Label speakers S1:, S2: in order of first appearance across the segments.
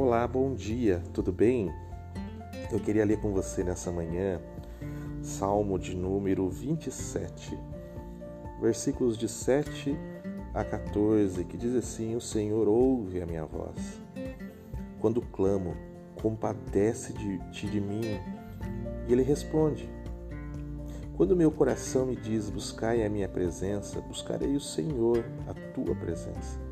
S1: Olá, bom dia, tudo bem? Eu queria ler com você nessa manhã Salmo de número 27, versículos de 7 a 14, que diz assim: O Senhor ouve a minha voz. Quando clamo, compadece-te de mim. E ele responde: Quando meu coração me diz: Buscai a minha presença, buscarei o Senhor, a tua presença.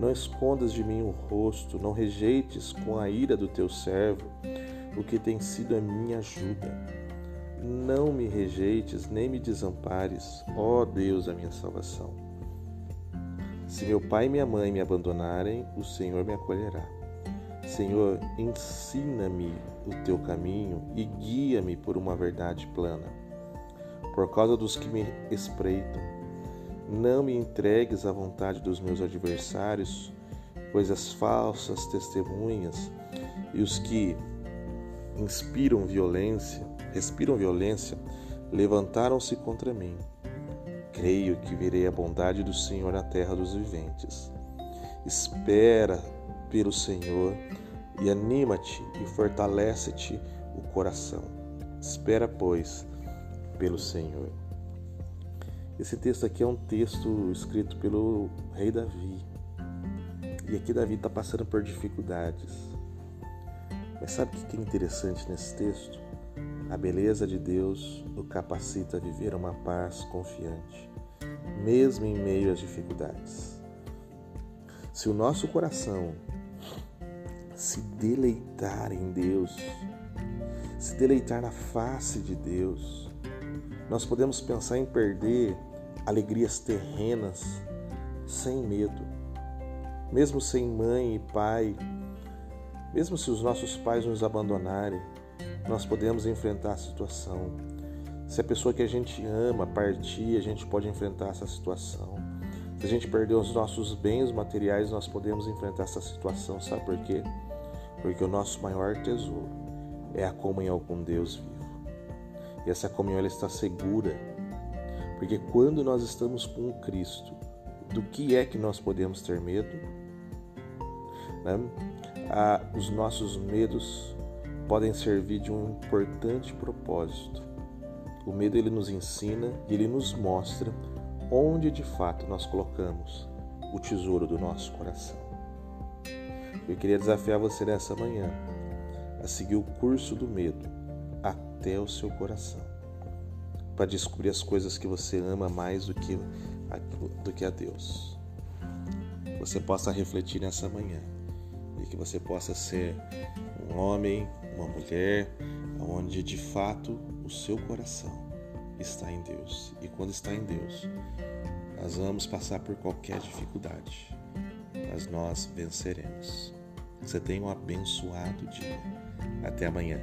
S1: Não escondas de mim o rosto, não rejeites com a ira do teu servo o que tem sido a minha ajuda. Não me rejeites nem me desampares, ó Deus, a minha salvação. Se meu pai e minha mãe me abandonarem, o Senhor me acolherá. Senhor, ensina-me o teu caminho e guia-me por uma verdade plana. Por causa dos que me espreitam, não me entregues à vontade dos meus adversários, pois as falsas testemunhas e os que inspiram violência, respiram violência, levantaram-se contra mim. Creio que verei a bondade do Senhor na terra dos viventes. Espera pelo Senhor e anima-te e fortalece-te o coração. Espera, pois, pelo Senhor. Esse texto aqui é um texto escrito pelo rei Davi. E aqui Davi está passando por dificuldades. Mas sabe o que é interessante nesse texto? A beleza de Deus o capacita a viver uma paz confiante, mesmo em meio às dificuldades. Se o nosso coração se deleitar em Deus, se deleitar na face de Deus, nós podemos pensar em perder alegrias terrenas sem medo, mesmo sem mãe e pai, mesmo se os nossos pais nos abandonarem, nós podemos enfrentar a situação. Se a pessoa que a gente ama partir, a gente pode enfrentar essa situação. Se a gente perder os nossos bens materiais, nós podemos enfrentar essa situação. Sabe por quê? Porque o nosso maior tesouro é a comunhão com Deus vivo. E essa comunhão ela está segura porque quando nós estamos com Cristo, do que é que nós podemos ter medo? Né? Ah, os nossos medos podem servir de um importante propósito. O medo ele nos ensina e ele nos mostra onde de fato nós colocamos o tesouro do nosso coração. Eu queria desafiar você nessa manhã a seguir o curso do medo até o seu coração para descobrir as coisas que você ama mais do que, a, do que a Deus. Você possa refletir nessa manhã e que você possa ser um homem, uma mulher, onde de fato o seu coração está em Deus. E quando está em Deus, nós vamos passar por qualquer dificuldade, mas nós venceremos. Você tenha um abençoado dia. Até amanhã.